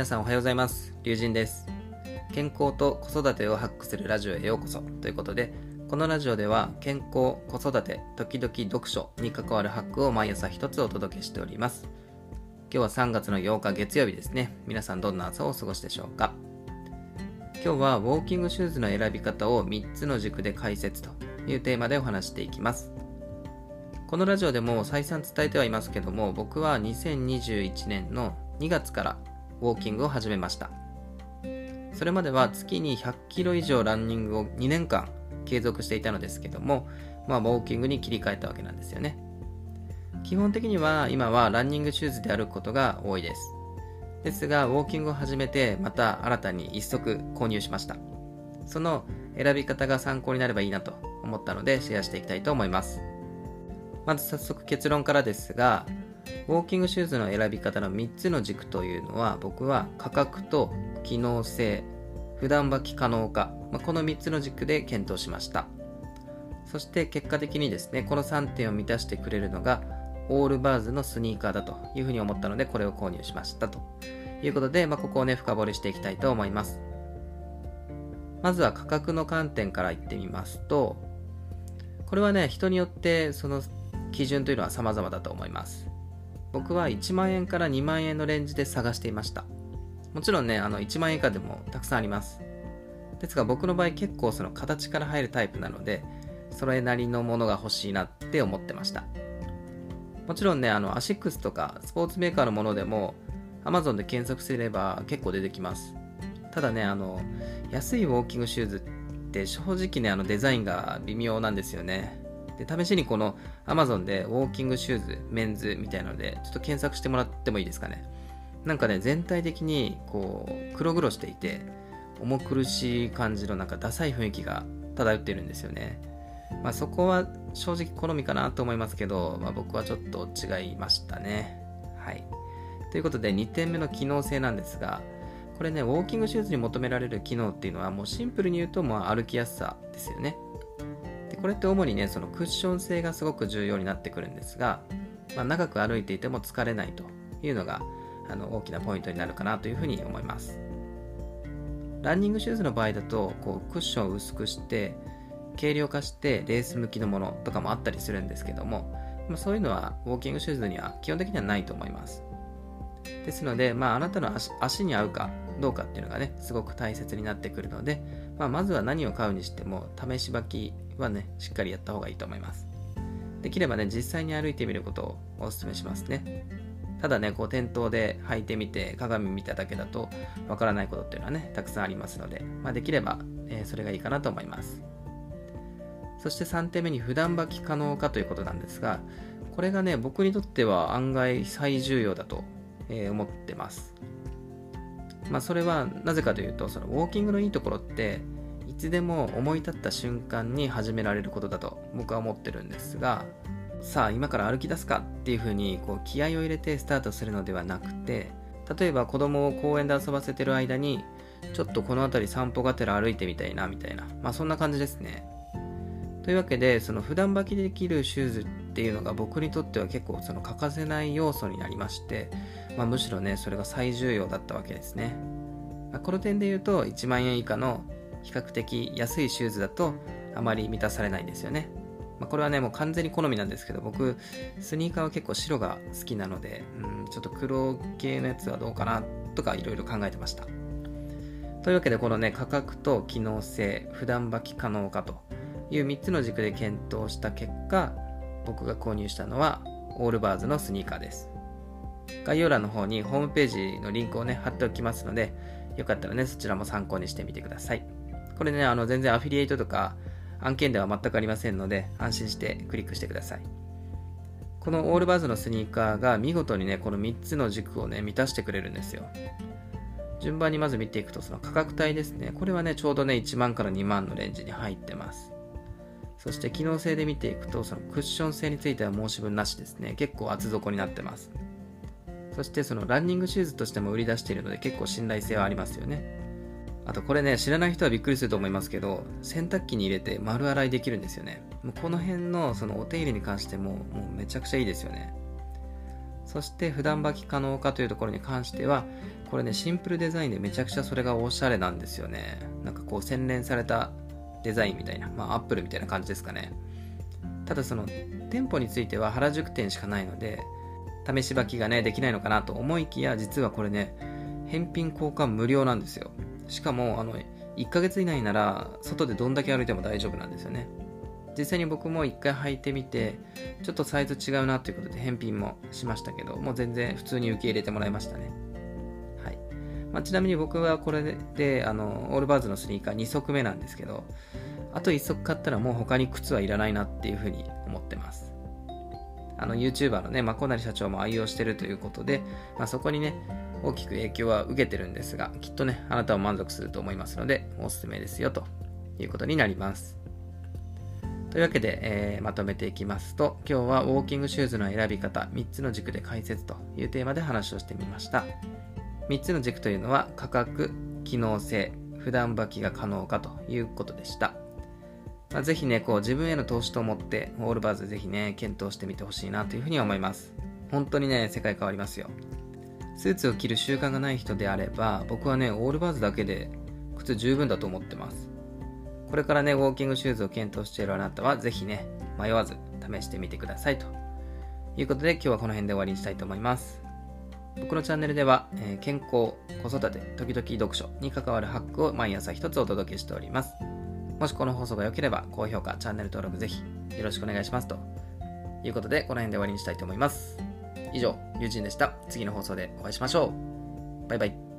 皆さんおはようございます。龍神です。健康と子育てをハックするラジオへようこそ。ということでこのラジオでは健康子育て時々読書に関わるハックを毎朝一つお届けしております。今日は3月の8日月曜日ですね。皆さんどんな朝をお過ごしでしょうか。今日はウォーキングシューズの選び方を3つの軸で解説というテーマでお話していきます。このラジオでも再三伝えてはいますけども僕は2021年の2月からウォーキングを始めました。それまでは月に100キロ以上ランニングを2年間継続していたのですけどもまあウォーキングに切り替えたわけなんですよね。基本的には今はランニングシューズで歩くことが多いです。ですがウォーキングを始めてまた新たに1足購入しました。その選び方が参考になればいいなと思ったのでシェアしていきたいと思います。まず早速結論からですが、ウォーキングシューズの選び方の3つの軸というのは、僕は価格と機能性、普段履き可能か、まあ、この3つの軸で検討しました。そして結果的にですね、この3点を満たしてくれるのが、オールバーズのスニーカーだというふうに思ったので、これを購入しましたということで、まあ、ここをね、深掘りしていきたいと思います。まずは価格の観点から言ってみますと、これはね、人によってその基準というのは様々だと思います。僕は1万円から2万円のレンジで探していました。もちろんね、あの1万円以下でもたくさんあります。ですが僕の場合結構その形から入るタイプなので、それなりのものが欲しいなって思ってました。もちろんね、あのアシックスとかスポーツメーカーのものでも Amazon で検索すれば結構出てきます。ただね、あの安いウォーキングシューズって正直ね、あのデザインが微妙なんですよね。で、試しにこの Amazon でウォーキングシューズ、メンズみたいなので、ちょっと検索してもらってもいいですかね。なんかね、全体的にこう、黒々していて、重苦しい感じのなんかダサい雰囲気が漂っているんですよね。まあそこは正直好みかなと思いますけど、まあ僕はちょっと違いましたね。はい。ということで2点目の機能性なんですが、これね、ウォーキングシューズに求められる機能っていうのはもうシンプルに言うと、まあ歩きやすさですよね。これって主にねそのクッション性がすごく重要になってくるんですが、まあ、長く歩いていても疲れないというのがあの大きなポイントになるかなというふうに思います。ランニングシューズの場合だとこうクッションを薄くして軽量化してレース向きのものとかもあったりするんですけども、そういうのはウォーキングシューズには基本的にはないと思います。ですので、まあ、あなたの足足に合うかどうかっていうのがねすごく大切になってくるので、まあ、まずは何を買うにしても試し履きはね、しっかりやった方がいいと思います。できればね、実際に歩いてみることをお勧めしますね。ただね、こう店頭で履いてみて鏡見ただけだとわからないことっていうのはね、たくさんありますので、まあ、できれば、えー、それがいいかなと思います。そして3点目に普段履き可能かということなんですが、これがね、僕にとっては案外最重要だと、え、思ってます。まあ、それはなぜかというと、そのウォーキングのいいところって、つでも思い立った瞬間に始められることだと僕は思ってるんですがさあ今から歩き出すかっていうふうにこう気合を入れてスタートするのではなくて例えば子供を公園で遊ばせてる間にちょっとこの辺り散歩がてら歩いてみたいなみたいなまあそんな感じですね。というわけでその普段履きできるシューズっていうのが僕にとっては結構その欠かせない要素になりまして、まあ、むしろねそれが最重要だったわけですね、まあ、この点で言うと1万円以下の比較的安いシューズだとあまり満たされないんですよね。まあ、これはね、もう完全に好みなんですけど、僕、スニーカーは結構白が好きなので、うん、ちょっと黒系のやつはどうかなとかいろいろ考えてました。というわけで、このね、価格と機能性、普段履き可能かという3つの軸で検討した結果、僕が購入したのは、オールバーズのスニーカーです。概要欄の方にホームページのリンクをね、貼っておきますので、よかったらね、そちらも参考にしてみてください。これね、あの全然アフィリエイトとか案件では全くありませんので、安心してクリックしてください。このオールバーズのスニーカーが見事にね、この3つの軸をね、満たしてくれるんですよ。順番にまず見ていくと、その価格帯ですね。これはね、ちょうどね、1万から2万のレンジに入ってます。そして機能性で見ていくと、そのクッション性については申し分なしですね。結構厚底になってます。そしてそのランニングシューズとしても売り出しているので結構信頼性はありますよね。あとこれね、知らない人はびっくりすると思いますけど、洗濯機に入れて丸洗いできるんですよね。もうこの辺のそのお手入れに関しても、もうめちゃくちゃいいですよね。そして普段履き可能かというところに関してはこれねシンプルデザインでめちゃくちゃそれがおしゃれなんですよねなんかこう洗練されたデザインみたいなまあアップルみたいな感じですかねただその店舗については原宿店しかないので試し履きがねできないのかなと思いきや実はこれね返品交換無料なんですよしかもあの1ヶ月以内なら外でどんだけ歩いても大丈夫なんですよね。実際に僕も1回履いてみてちょっとサイズ違うなということで返品もしましたけどもう全然普通に受け入れてもらいましたね。はい、まあ、ちなみに僕はこれであのオールバーズのスニーカー2足目なんですけどあと1足買ったらもう他に靴はいらないなっていうふうに思ってます。あの YouTuber のね、まあ、小成社長も愛用してるということで、まあ、そこにね大きく影響は受けてるんですが、きっとね、あなたは満足すると思いますので、おすすめですよということになります。というわけで、えー、まとめていきますと、今日はウォーキングシューズの選び方、3つの軸で解説というテーマで話をしてみました。3つの軸というのは、価格、機能性、普段履きが可能かということでした。まあ、ぜひね、こう自分への投資と思って、オールバーズぜひね、検討してみてほしいなというふうに思います。本当にね、世界変わりますよ。スーツを着る習慣がない人であれば、僕はね、オールバーズだけで靴十分だと思ってます。これからね、ウォーキングシューズを検討しているあなたは、ぜひね、迷わず試してみてくださいということで、今日はこの辺で終わりにしたいと思います。僕のチャンネルでは、えー、健康、子育て、時々読書に関わるハックを毎朝一つお届けしております。もしこの放送が良ければ、高評価、チャンネル登録ぜひよろしくお願いしますということで、この辺で終わりにしたいと思います。以上、友人でした。次の放送でお会いしましょう。バイバイ。